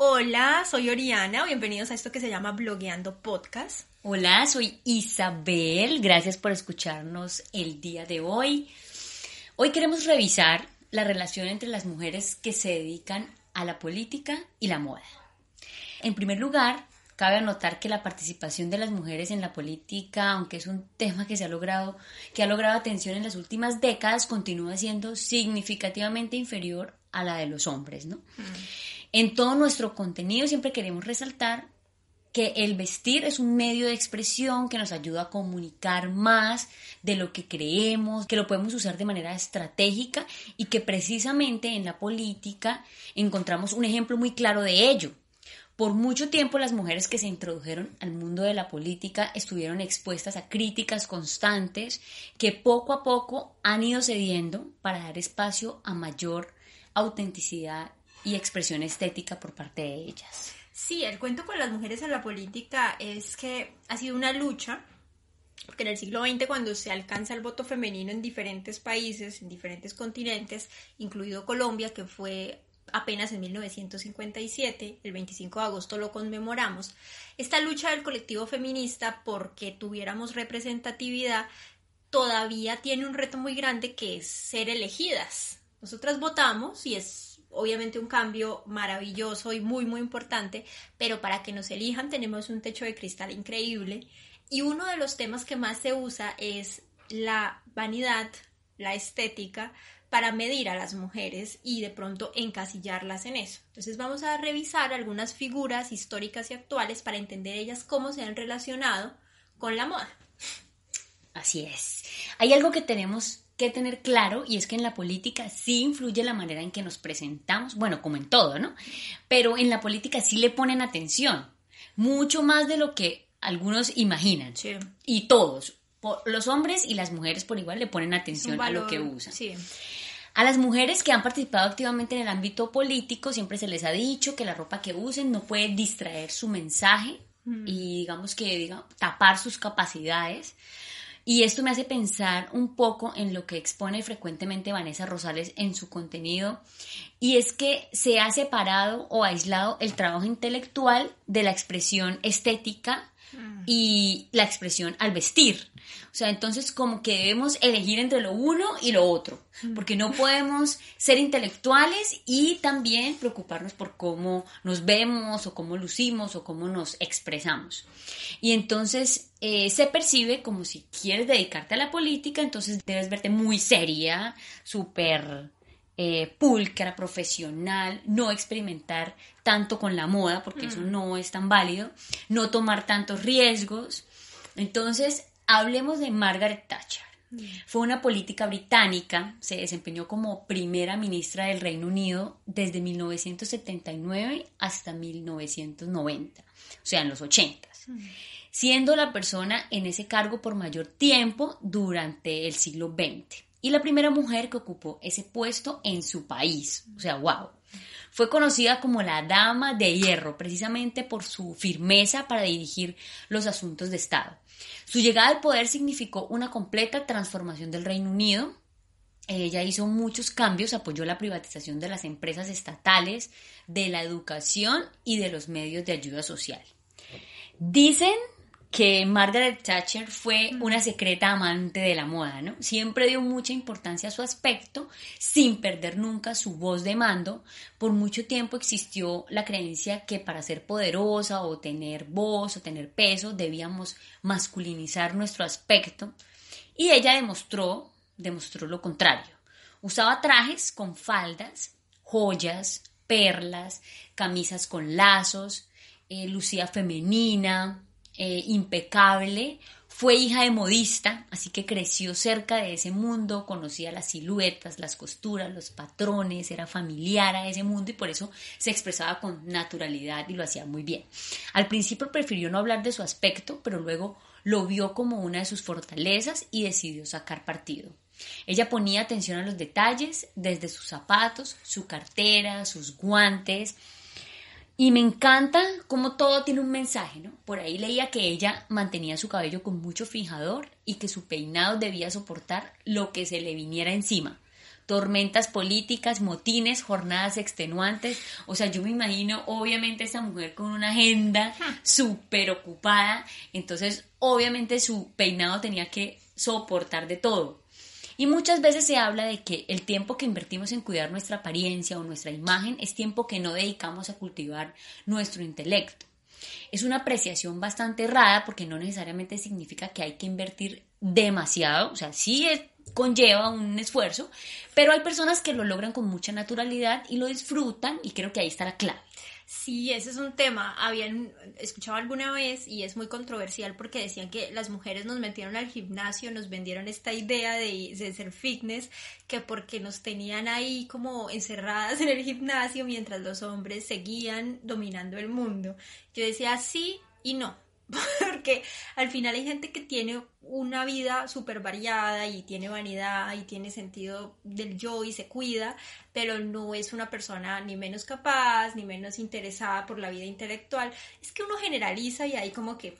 Hola, soy Oriana, bienvenidos a esto que se llama Blogueando Podcast. Hola, soy Isabel, gracias por escucharnos el día de hoy. Hoy queremos revisar la relación entre las mujeres que se dedican a la política y la moda. En primer lugar, cabe anotar que la participación de las mujeres en la política, aunque es un tema que se ha logrado, que ha logrado atención en las últimas décadas, continúa siendo significativamente inferior a la de los hombres, ¿no? En todo nuestro contenido siempre queremos resaltar que el vestir es un medio de expresión que nos ayuda a comunicar más de lo que creemos, que lo podemos usar de manera estratégica y que precisamente en la política encontramos un ejemplo muy claro de ello. Por mucho tiempo las mujeres que se introdujeron al mundo de la política estuvieron expuestas a críticas constantes que poco a poco han ido cediendo para dar espacio a mayor autenticidad y expresión estética por parte de ellas. Sí, el cuento con las mujeres en la política es que ha sido una lucha, porque en el siglo XX cuando se alcanza el voto femenino en diferentes países, en diferentes continentes, incluido Colombia, que fue apenas en 1957, el 25 de agosto lo conmemoramos, esta lucha del colectivo feminista porque tuviéramos representatividad todavía tiene un reto muy grande que es ser elegidas. Nosotras votamos y es obviamente un cambio maravilloso y muy muy importante, pero para que nos elijan tenemos un techo de cristal increíble y uno de los temas que más se usa es la vanidad, la estética para medir a las mujeres y de pronto encasillarlas en eso. Entonces vamos a revisar algunas figuras históricas y actuales para entender ellas cómo se han relacionado con la moda. Así es. Hay algo que tenemos que tener claro y es que en la política sí influye la manera en que nos presentamos, bueno, como en todo, ¿no? Pero en la política sí le ponen atención, mucho más de lo que algunos imaginan. Sí. Y todos, los hombres y las mujeres por igual le ponen atención a lo que usan. Sí. A las mujeres que han participado activamente en el ámbito político siempre se les ha dicho que la ropa que usen no puede distraer su mensaje y digamos que diga, tapar sus capacidades. Y esto me hace pensar un poco en lo que expone frecuentemente Vanessa Rosales en su contenido, y es que se ha separado o aislado el trabajo intelectual de la expresión estética y la expresión al vestir. O sea, entonces como que debemos elegir entre lo uno y lo otro, porque no podemos ser intelectuales y también preocuparnos por cómo nos vemos o cómo lucimos o cómo nos expresamos. Y entonces eh, se percibe como si quieres dedicarte a la política, entonces debes verte muy seria, súper eh, pulcra, profesional, no experimentar tanto con la moda, porque eso no es tan válido, no tomar tantos riesgos. Entonces, hablemos de Margaret Thatcher. Fue una política británica, se desempeñó como primera ministra del Reino Unido desde 1979 hasta 1990, o sea, en los 80, siendo la persona en ese cargo por mayor tiempo durante el siglo XX y la primera mujer que ocupó ese puesto en su país. O sea, wow. Fue conocida como la Dama de Hierro, precisamente por su firmeza para dirigir los asuntos de Estado. Su llegada al poder significó una completa transformación del Reino Unido. Ella hizo muchos cambios, apoyó la privatización de las empresas estatales, de la educación y de los medios de ayuda social. Dicen que Margaret Thatcher fue una secreta amante de la moda, ¿no? Siempre dio mucha importancia a su aspecto, sin perder nunca su voz de mando. Por mucho tiempo existió la creencia que para ser poderosa o tener voz o tener peso debíamos masculinizar nuestro aspecto. Y ella demostró, demostró lo contrario. Usaba trajes con faldas, joyas, perlas, camisas con lazos, eh, lucía femenina, eh, impecable, fue hija de modista, así que creció cerca de ese mundo, conocía las siluetas, las costuras, los patrones, era familiar a ese mundo y por eso se expresaba con naturalidad y lo hacía muy bien. Al principio prefirió no hablar de su aspecto, pero luego lo vio como una de sus fortalezas y decidió sacar partido. Ella ponía atención a los detalles, desde sus zapatos, su cartera, sus guantes, y me encanta cómo todo tiene un mensaje, ¿no? Por ahí leía que ella mantenía su cabello con mucho fijador y que su peinado debía soportar lo que se le viniera encima. Tormentas políticas, motines, jornadas extenuantes. O sea, yo me imagino, obviamente, esta mujer con una agenda súper ocupada. Entonces, obviamente, su peinado tenía que soportar de todo. Y muchas veces se habla de que el tiempo que invertimos en cuidar nuestra apariencia o nuestra imagen es tiempo que no dedicamos a cultivar nuestro intelecto. Es una apreciación bastante errada porque no necesariamente significa que hay que invertir demasiado, o sea, sí conlleva un esfuerzo, pero hay personas que lo logran con mucha naturalidad y lo disfrutan y creo que ahí está la clave. Sí, ese es un tema. Habían escuchado alguna vez y es muy controversial porque decían que las mujeres nos metieron al gimnasio, nos vendieron esta idea de, ser fitness, que porque nos tenían ahí como encerradas en el gimnasio mientras los hombres seguían dominando el mundo. Yo decía sí y no. porque al final hay gente que tiene una vida súper variada y tiene vanidad y tiene sentido del yo y se cuida, pero no es una persona ni menos capaz, ni menos interesada por la vida intelectual. Es que uno generaliza y ahí como que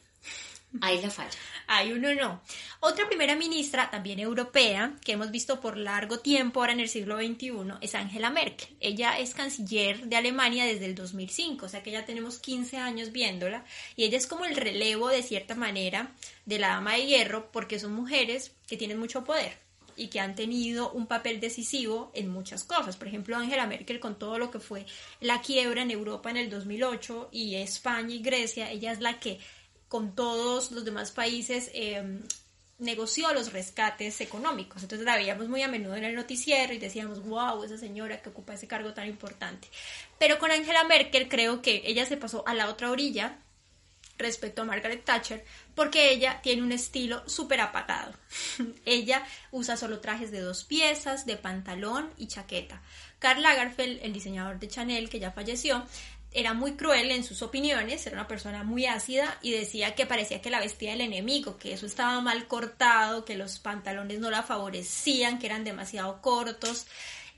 Ahí la falla. Ahí uno no. Otra primera ministra, también europea, que hemos visto por largo tiempo ahora en el siglo XXI, es Angela Merkel. Ella es canciller de Alemania desde el 2005, o sea que ya tenemos 15 años viéndola. Y ella es como el relevo, de cierta manera, de la dama de hierro, porque son mujeres que tienen mucho poder y que han tenido un papel decisivo en muchas cosas. Por ejemplo, Angela Merkel con todo lo que fue la quiebra en Europa en el 2008 y España y Grecia, ella es la que con todos los demás países eh, negoció los rescates económicos. Entonces la veíamos muy a menudo en el noticiero y decíamos, wow, esa señora que ocupa ese cargo tan importante. Pero con Angela Merkel creo que ella se pasó a la otra orilla respecto a Margaret Thatcher, porque ella tiene un estilo súper apagado. ella usa solo trajes de dos piezas, de pantalón y chaqueta. Karl Lagerfeld, el diseñador de Chanel, que ya falleció, era muy cruel en sus opiniones, era una persona muy ácida y decía que parecía que la vestía el enemigo, que eso estaba mal cortado, que los pantalones no la favorecían, que eran demasiado cortos.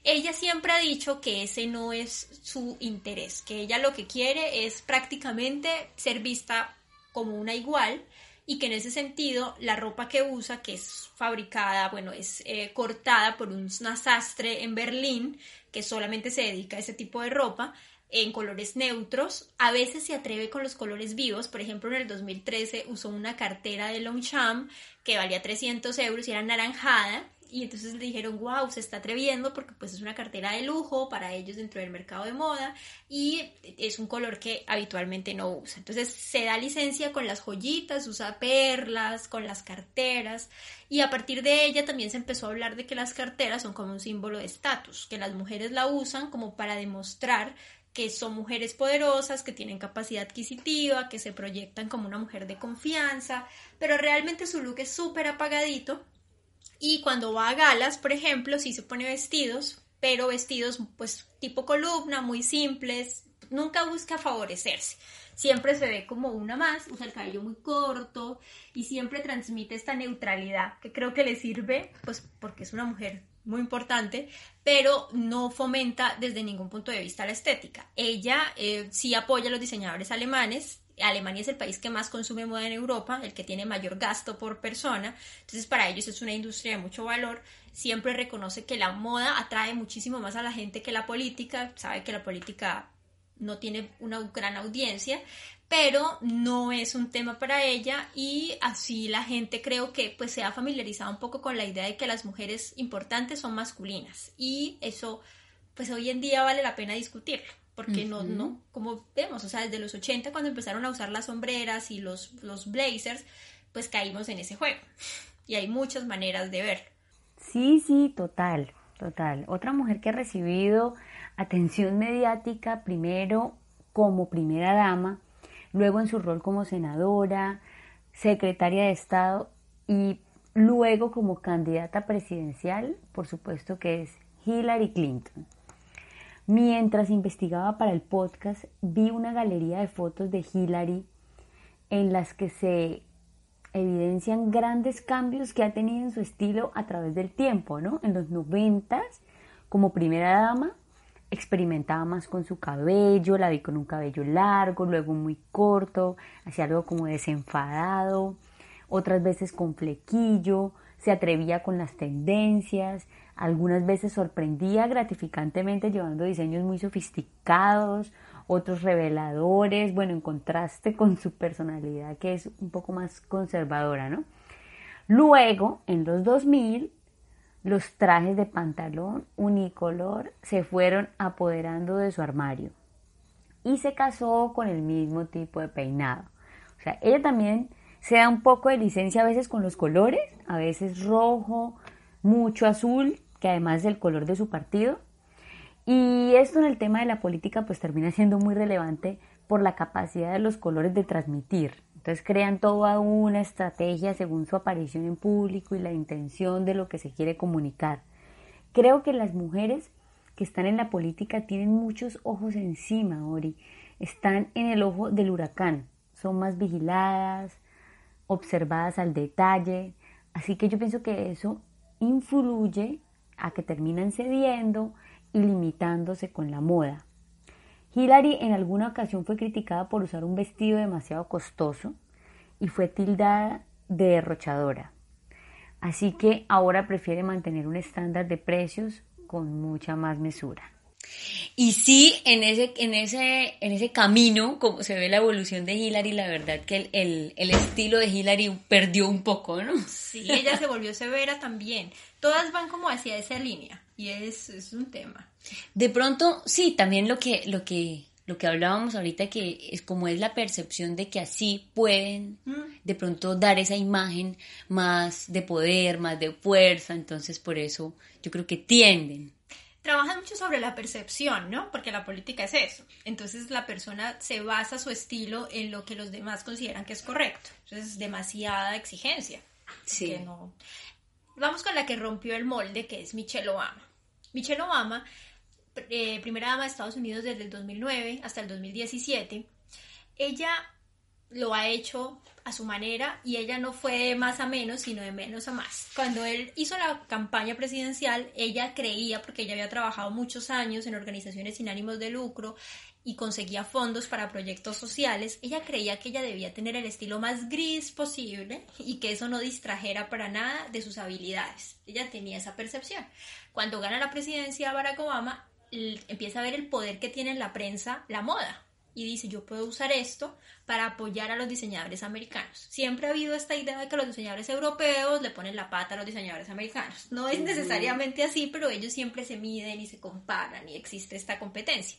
Ella siempre ha dicho que ese no es su interés, que ella lo que quiere es prácticamente ser vista como una igual y que en ese sentido la ropa que usa, que es fabricada, bueno, es eh, cortada por un sastre en Berlín que solamente se dedica a ese tipo de ropa, en colores neutros. A veces se atreve con los colores vivos. Por ejemplo, en el 2013 usó una cartera de Longchamp que valía 300 euros y era naranjada. Y entonces le dijeron, wow, se está atreviendo porque pues es una cartera de lujo para ellos dentro del mercado de moda y es un color que habitualmente no usa. Entonces se da licencia con las joyitas, usa perlas, con las carteras y a partir de ella también se empezó a hablar de que las carteras son como un símbolo de estatus, que las mujeres la usan como para demostrar que son mujeres poderosas, que tienen capacidad adquisitiva, que se proyectan como una mujer de confianza, pero realmente su look es súper apagadito y cuando va a galas, por ejemplo, sí se pone vestidos, pero vestidos pues tipo columna, muy simples, nunca busca favorecerse. Siempre se ve como una más, usa el cabello muy corto y siempre transmite esta neutralidad que creo que le sirve pues porque es una mujer muy importante, pero no fomenta desde ningún punto de vista la estética. Ella eh, sí apoya a los diseñadores alemanes. Alemania es el país que más consume moda en Europa, el que tiene mayor gasto por persona, entonces para ellos es una industria de mucho valor. Siempre reconoce que la moda atrae muchísimo más a la gente que la política, sabe que la política no tiene una gran audiencia, pero no es un tema para ella y así la gente creo que pues se ha familiarizado un poco con la idea de que las mujeres importantes son masculinas y eso pues hoy en día vale la pena discutirlo porque no, no, como vemos, o sea, desde los 80 cuando empezaron a usar las sombreras y los, los blazers, pues caímos en ese juego y hay muchas maneras de ver. Sí, sí, total, total. Otra mujer que ha recibido atención mediática primero como primera dama, luego en su rol como senadora, secretaria de Estado y luego como candidata presidencial, por supuesto que es Hillary Clinton. Mientras investigaba para el podcast, vi una galería de fotos de Hillary en las que se evidencian grandes cambios que ha tenido en su estilo a través del tiempo, ¿no? En los noventas, como primera dama, experimentaba más con su cabello, la vi con un cabello largo, luego muy corto, hacía algo como desenfadado, otras veces con flequillo, se atrevía con las tendencias, algunas veces sorprendía gratificantemente llevando diseños muy sofisticados, otros reveladores, bueno, en contraste con su personalidad que es un poco más conservadora, ¿no? Luego, en los 2000, los trajes de pantalón unicolor se fueron apoderando de su armario y se casó con el mismo tipo de peinado. O sea, ella también se da un poco de licencia a veces con los colores, a veces rojo, mucho azul, que además es el color de su partido. Y esto en el tema de la política pues termina siendo muy relevante por la capacidad de los colores de transmitir. Entonces crean toda una estrategia según su aparición en público y la intención de lo que se quiere comunicar. Creo que las mujeres que están en la política tienen muchos ojos encima, Ori. Están en el ojo del huracán. Son más vigiladas, observadas al detalle. Así que yo pienso que eso influye a que terminan cediendo y limitándose con la moda. Hillary en alguna ocasión fue criticada por usar un vestido demasiado costoso y fue tildada de derrochadora. Así que ahora prefiere mantener un estándar de precios con mucha más mesura. Y sí, en ese, en ese, en ese camino, como se ve la evolución de Hillary, la verdad que el, el estilo de Hillary perdió un poco, ¿no? Sí, ella se volvió severa también. Todas van como hacia esa línea y es, es un tema. De pronto, sí, también lo que, lo que, lo que hablábamos ahorita, que es como es la percepción de que así pueden mm. de pronto dar esa imagen más de poder, más de fuerza, entonces por eso yo creo que tienden. Trabajan mucho sobre la percepción, ¿no? Porque la política es eso. Entonces la persona se basa su estilo en lo que los demás consideran que es correcto. Entonces es demasiada exigencia. Sí. Vamos con la que rompió el molde, que es Michelle Obama. Michelle Obama, eh, primera dama de Estados Unidos desde el 2009 hasta el 2017, ella lo ha hecho a su manera y ella no fue de más a menos, sino de menos a más. Cuando él hizo la campaña presidencial, ella creía, porque ella había trabajado muchos años en organizaciones sin ánimos de lucro y conseguía fondos para proyectos sociales, ella creía que ella debía tener el estilo más gris posible y que eso no distrajera para nada de sus habilidades. Ella tenía esa percepción. Cuando gana la presidencia Barack Obama, empieza a ver el poder que tiene en la prensa la moda y dice yo puedo usar esto para apoyar a los diseñadores americanos. Siempre ha habido esta idea de que los diseñadores europeos le ponen la pata a los diseñadores americanos. No es necesariamente así, pero ellos siempre se miden y se comparan y existe esta competencia.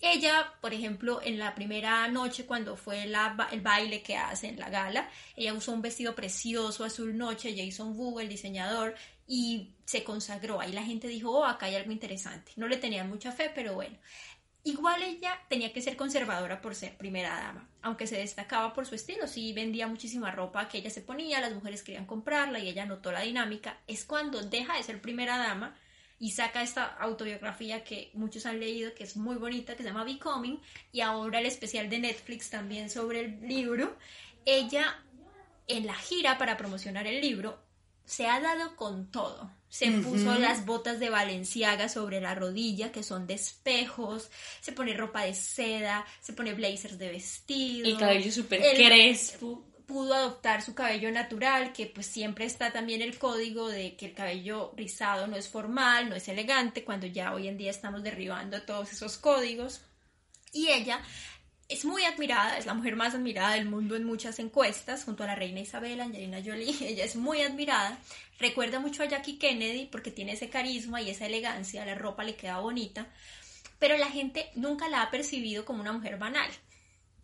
Ella, por ejemplo, en la primera noche cuando fue el baile que hace en la gala, ella usó un vestido precioso azul noche, Jason Wu, el diseñador, y se consagró. Ahí la gente dijo, oh, acá hay algo interesante. No le tenían mucha fe, pero bueno. Igual ella tenía que ser conservadora por ser primera dama, aunque se destacaba por su estilo, sí vendía muchísima ropa que ella se ponía, las mujeres querían comprarla y ella notó la dinámica. Es cuando deja de ser primera dama y saca esta autobiografía que muchos han leído, que es muy bonita, que se llama Becoming, y ahora el especial de Netflix también sobre el libro. Ella, en la gira para promocionar el libro, se ha dado con todo. Se puso las botas de Valenciaga sobre la rodilla, que son de espejos, se pone ropa de seda, se pone blazers de vestido. El cabello súper crespo pudo adoptar su cabello natural, que pues siempre está también el código de que el cabello rizado no es formal, no es elegante, cuando ya hoy en día estamos derribando todos esos códigos. Y ella es muy admirada, es la mujer más admirada del mundo en muchas encuestas, junto a la reina Isabel, Angelina Jolie, ella es muy admirada. Recuerda mucho a Jackie Kennedy porque tiene ese carisma y esa elegancia, la ropa le queda bonita, pero la gente nunca la ha percibido como una mujer banal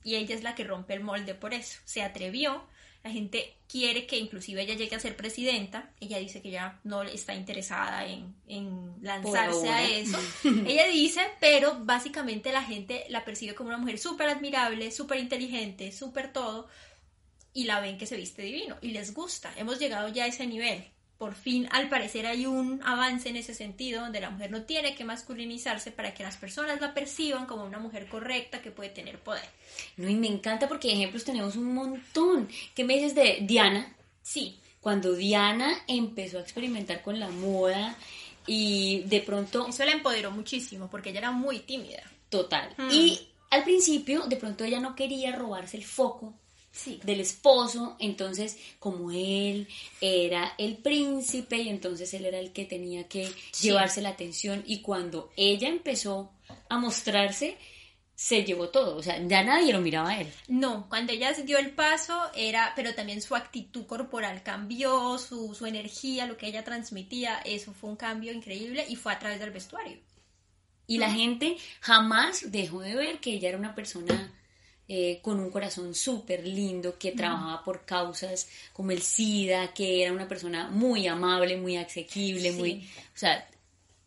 y ella es la que rompe el molde por eso. Se atrevió, la gente quiere que inclusive ella llegue a ser presidenta, ella dice que ya no está interesada en, lanzarse a eso. ella dice, pero básicamente la gente la percibe como una mujer súper admirable, súper inteligente, súper todo, y la ven que se viste divino y les gusta. Hemos llegado ya a ese nivel. Por fin, al parecer, hay un avance en ese sentido, donde la mujer no tiene que masculinizarse para que las personas la perciban como una mujer correcta que puede tener poder. No, y me encanta porque ejemplos tenemos un montón. ¿Qué me dices de Diana? Sí. Cuando Diana empezó a experimentar con la moda y de pronto... Eso la empoderó muchísimo porque ella era muy tímida. Total. Y al principio, de pronto ella no quería robarse el foco del esposo, entonces como él era el príncipe y entonces él era el que tenía que llevarse la atención y cuando ella empezó a mostrarse, se llevó todo, o sea, ya nadie lo miraba a él. No, cuando ella dio el paso era, pero también su actitud corporal cambió, su, su energía, lo que ella transmitía, eso fue un cambio increíble y fue a través del vestuario. Y la gente jamás dejó de ver que ella era una persona eh, con un corazón súper lindo, que trabajaba por causas como el SIDA, que era una persona muy amable, muy asequible, muy... O sea,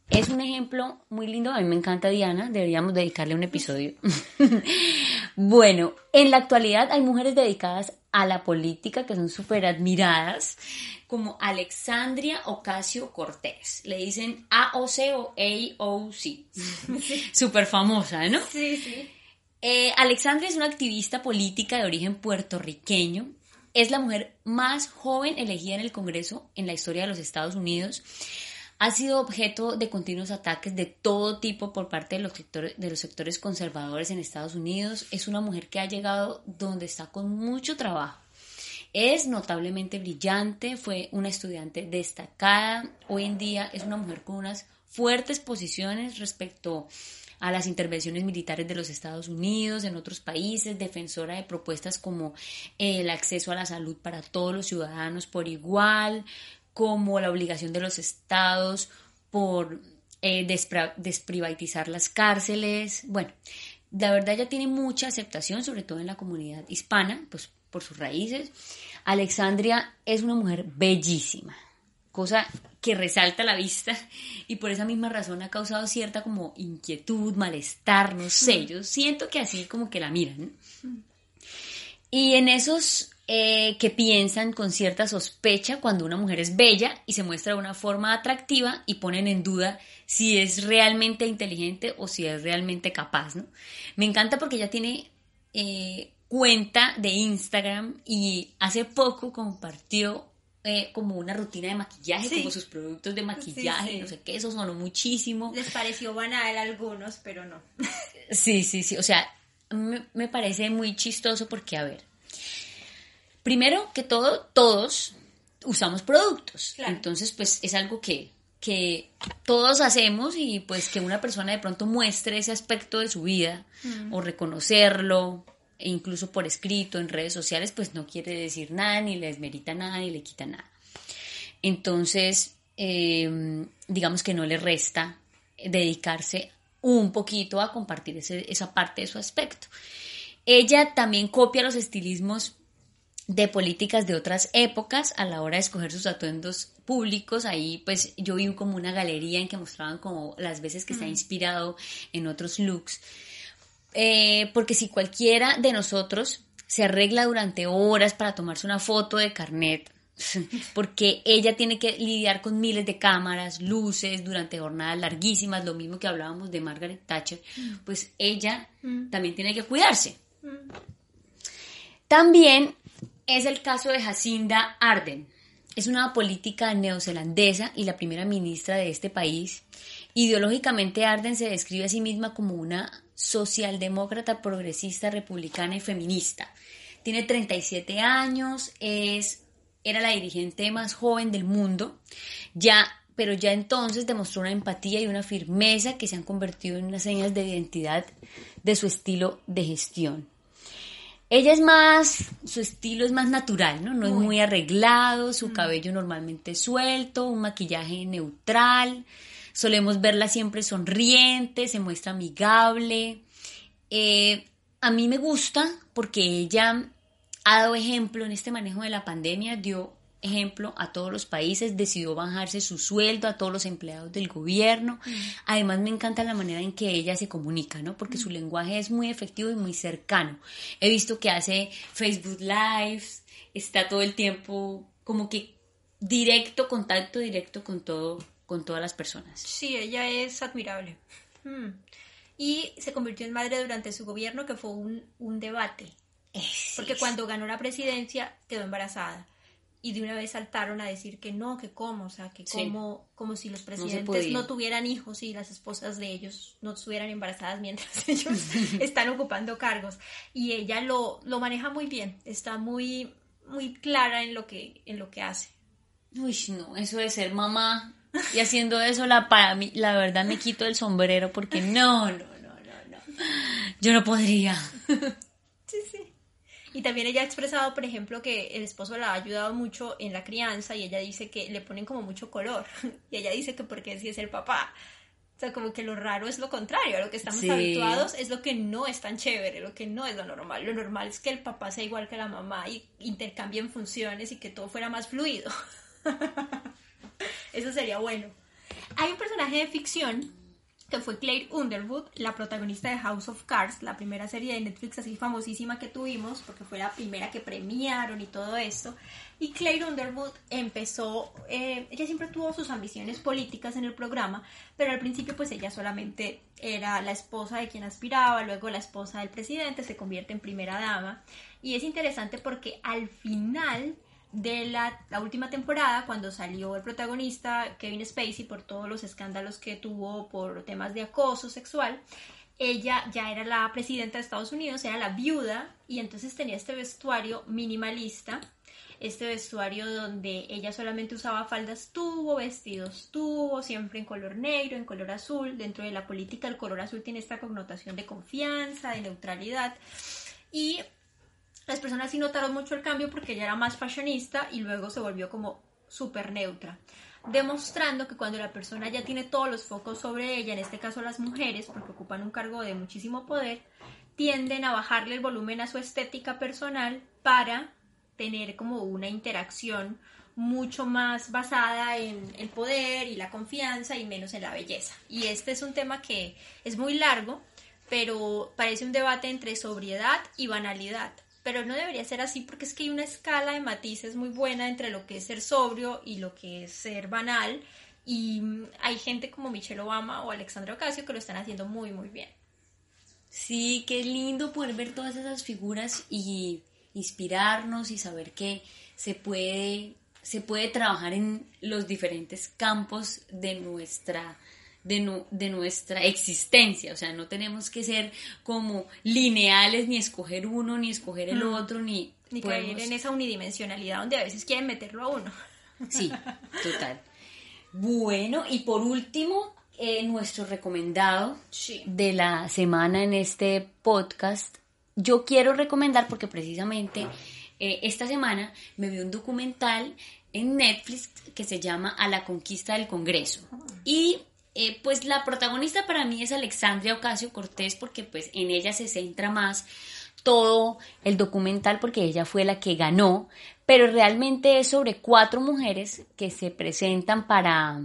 es un ejemplo muy lindo. A mí me encanta Diana, deberíamos dedicarle un episodio. bueno, en la actualidad hay mujeres dedicadas a la política que son súper admiradas, como Alexandria Ocasio Cortés. Le dicen AOC o AOC. Súper famosa, ¿no? Sí, sí. Eh, Alexandria es una activista política de origen puertorriqueño. Es la mujer más joven elegida en el Congreso en la historia de los Estados Unidos. Ha sido objeto de continuos ataques de todo tipo por parte de los, sectores, conservadores en Estados Unidos. Es una mujer que ha llegado donde está con mucho trabajo. Es notablemente brillante, fue una estudiante destacada. Hoy en día es una mujer con unas fuertes posiciones respecto las intervenciones militares de los Estados Unidos, en otros países, defensora de propuestas como el acceso a la salud para todos los ciudadanos por igual, como la obligación de los estados por eh, desprivatizar las cárceles. Bueno, la verdad ya tiene mucha aceptación, sobre todo en la comunidad hispana, pues por sus raíces. Alexandria es una mujer bellísima, cosa que resalta la vista y por esa misma razón ha causado cierta como inquietud, malestar, no sé, mm. yo siento que así como que la miran. Y en esos eh, que piensan con cierta sospecha cuando una mujer es bella y se muestra de una forma atractiva y ponen en duda si es realmente inteligente o si es realmente capaz, ¿no? Me encanta porque ella tiene eh, cuenta de Instagram y hace poco compartió eh, como una rutina de maquillaje, como sus productos de maquillaje, no sé qué, eso sonó muchísimo. Les pareció banal a algunos, pero no. sí, sí, sí, o sea, me, parece muy chistoso porque, a ver, primero que todo, todos usamos productos, entonces pues es algo que, que todos hacemos y pues que una persona de pronto muestre ese aspecto de su vida mm. o reconocerlo e incluso por escrito en redes sociales, pues no quiere decir nada, ni le desmerita nada, ni le quita nada. Entonces, em, digamos que no le resta dedicarse un poquito a compartir esa parte de su aspecto. Ella también copia los estilismos de políticas de otras épocas a la hora de escoger sus atuendos públicos. Ahí pues yo vi como una galería en que mostraban como las veces que se ha inspirado en otros looks. Eh, porque si cualquiera de nosotros se arregla durante horas para tomarse una foto de carnet, porque ella tiene que lidiar con miles de cámaras, luces durante jornadas larguísimas, lo mismo que hablábamos de Margaret Thatcher, pues ella también tiene que cuidarse. También es el caso de Jacinda Arden. Es una política neozelandesa y la primera ministra de este país. Ideológicamente Arden se describe a sí misma como una socialdemócrata, progresista, republicana y feminista. Tiene 37 años, es, era la dirigente más joven del mundo, ya, pero ya entonces demostró una empatía y una firmeza que se han convertido en unas señas de identidad de su estilo de gestión. Ella es más, su estilo es más natural, ¿no? No es muy arreglado, su mm. cabello normalmente suelto, un maquillaje neutral, Solemos verla siempre sonriente, se muestra amigable. Eh, a mí me gusta porque ella ha dado ejemplo en este manejo de la pandemia, dio ejemplo a todos los países, decidió bajarse su sueldo a todos los empleados del gobierno. Mm. Además me encanta la manera en que ella se comunica, ¿no? Porque su mm. lenguaje es muy efectivo y muy cercano. He visto que hace Facebook Lives, está todo el tiempo como que directo, contacto directo con todo, con todas las personas. Sí, ella es admirable. Mm. Y se convirtió en madre durante su gobierno, que fue un, un debate. Porque cuando ganó la presidencia quedó embarazada y de una vez saltaron a decir que no, que cómo, o sea, que cómo, como si los presidentes no, tuvieran hijos y las esposas de ellos no estuvieran embarazadas mientras ellos están ocupando cargos. Y ella lo, lo maneja muy bien, está muy, muy clara en lo que, en lo que hace. Uy, no, eso de ser mamá y haciendo eso, la, para mí, la verdad me quito el sombrero porque no, no, no, no, no. Yo no podría. sí, sí. Y también ella ha expresado, por ejemplo, que el esposo la ha ayudado mucho en la crianza y ella dice que le ponen como mucho color. Y ella dice que porque si es el papá. O sea, como que lo raro es lo contrario, a lo que estamos habituados es lo que no es tan chévere, lo que no es lo normal. Lo normal es que el papá sea igual que la mamá y intercambien funciones y que todo fuera más fluido. Eso sería bueno. Hay un personaje de ficción que fue Claire Underwood, la protagonista de House of Cards, la primera serie de Netflix así famosísima que tuvimos, porque fue la primera que premiaron y todo esto. Y Claire Underwood empezó, eh, ella siempre tuvo sus ambiciones políticas en el programa, pero al principio pues ella solamente era la esposa de quien aspiraba, luego la esposa del presidente, se convierte en primera dama. Y es interesante porque al final de la, última temporada, cuando salió el protagonista Kevin Spacey por todos los escándalos que tuvo por temas de acoso sexual, ella ya era la presidenta de Estados Unidos, era la viuda y entonces tenía este vestuario minimalista, este vestuario donde ella solamente usaba faldas tubo, vestidos tubo, siempre en color negro, en color azul. Dentro de la política el color azul tiene esta connotación de confianza, de neutralidad. Y las personas sí notaron mucho el cambio porque ella era más fashionista y luego se volvió como súper neutra, demostrando que cuando la persona ya tiene todos los focos sobre ella, en este caso las mujeres, porque ocupan un cargo de muchísimo poder, tienden a bajarle el volumen a su estética personal para tener como una interacción mucho más basada en el poder y la confianza y menos en la belleza. Y este es un tema que es muy largo, pero parece un debate entre sobriedad y banalidad pero no debería ser así porque es que hay una escala de matices muy buena entre lo que es ser sobrio y lo que es ser banal y hay gente como Michelle Obama o Alexandra Ocasio que lo están haciendo muy muy bien. Sí, qué lindo poder ver todas esas figuras y inspirarnos y saber que se puede se puede trabajar en los diferentes campos de nuestra de, nuestra existencia, o sea, no tenemos que ser como lineales, ni escoger uno, ni escoger el otro, ni... Ni caer en esa unidimensionalidad donde a veces quieren meterlo a uno. Sí, total. Bueno, y por último, eh, nuestro recomendado de la semana en este podcast, yo quiero recomendar porque precisamente eh, esta semana me vi un documental en Netflix que se llama A la conquista del Congreso. Y eh, pues la protagonista para mí es Alexandria Ocasio Cortés porque pues en ella se centra más todo el documental porque ella fue la que ganó, pero realmente es sobre cuatro mujeres que se presentan para,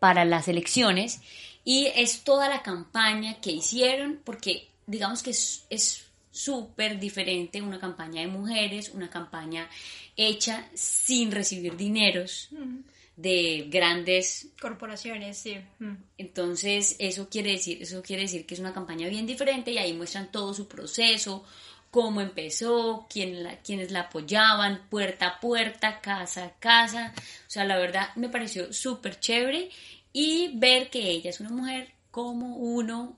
para las elecciones y es toda la campaña que hicieron porque digamos que es súper diferente una campaña de mujeres, una campaña hecha sin recibir dineros de grandes corporaciones, sí. Mm. Entonces, eso quiere decir, eso quiere decir que es una campaña bien diferente y ahí muestran todo su proceso, cómo empezó, quién la, quiénes la apoyaban, puerta a puerta, casa a casa. O sea, la verdad me pareció súper chévere y ver que ella es una mujer como uno,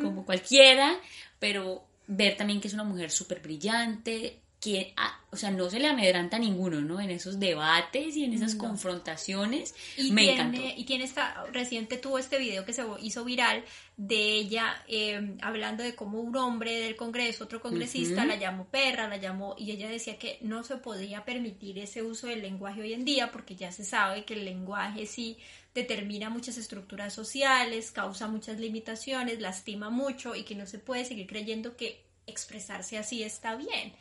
como cualquiera, pero ver también que es una mujer súper brillante, que, ah, o sea, no se le amedranta a ninguno, ¿no? En esos debates y en esas confrontaciones. Y me tiene, encantó. Y tiene esta, reciente tuvo este video que se hizo viral de ella eh, hablando de cómo un hombre del Congreso, otro congresista, la llamó perra, la llamó, y ella decía que no se podía permitir ese uso del lenguaje hoy en día, porque ya se sabe que el lenguaje sí determina muchas estructuras sociales, causa muchas limitaciones, lastima mucho y que no se puede seguir creyendo que expresarse así está bien.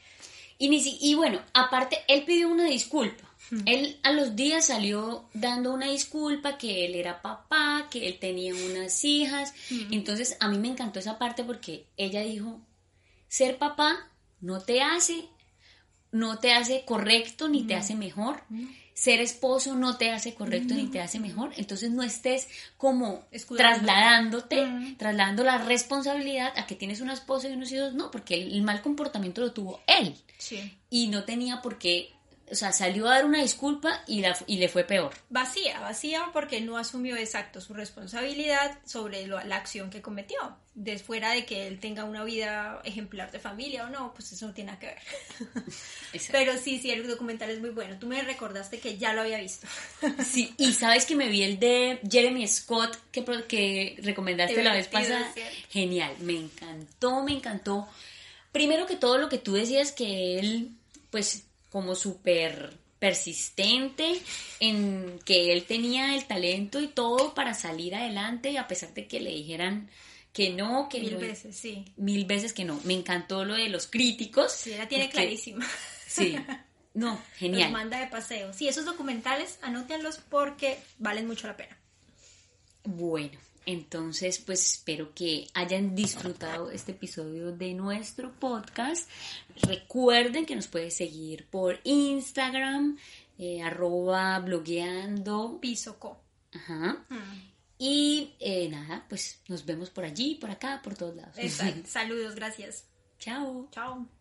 Y, ni si- y bueno, aparte, él pidió una disculpa. Él a los días salió dando una disculpa que él era papá, que él tenía unas hijas. Entonces a mí me encantó esa parte porque ella dijo, ser papá no te hace, no te hace correcto ni te hace mejor. Ser esposo no te hace correcto ni te hace mejor. Entonces no estés como trasladándote, Mm. trasladando la responsabilidad a que tienes una esposa y unos hijos. No, porque el, el mal comportamiento lo tuvo él Sí. y no tenía por qué, o sea, salió a dar una disculpa y, la- y le fue peor. Vacía, vacía porque no asumió exacto su responsabilidad sobre lo- la acción que cometió. De fuera de que él tenga una vida ejemplar de familia o no, pues eso no tiene nada que ver. Pero sí, sí, el documental es muy bueno. Tú me recordaste que ya lo había visto. Sí, y sabes que me vi el de Jeremy Scott que, recomendaste la vez pasada. Genial, me encantó, me encantó. Primero que todo lo que tú decías que él, pues como súper persistente en que él tenía el talento y todo para salir adelante y a pesar de que le dijeran que no, que Mil no- veces, sí. mil veces que no. Me encantó lo de los críticos. Sí, la tiene porque- clarísima. Sí, no, Los genial. manda de paseo. Sí, esos documentales, anótenlos porque valen mucho la pena. Bueno, entonces pues espero que hayan disfrutado este episodio de nuestro podcast. Recuerden que nos pueden seguir por Instagram, eh, arroba blogueando. Piso co. Ajá. Mm. Y eh, nada, pues nos vemos por allí, por acá, por todos lados. Exacto. Saludos, gracias. Chao. Chao.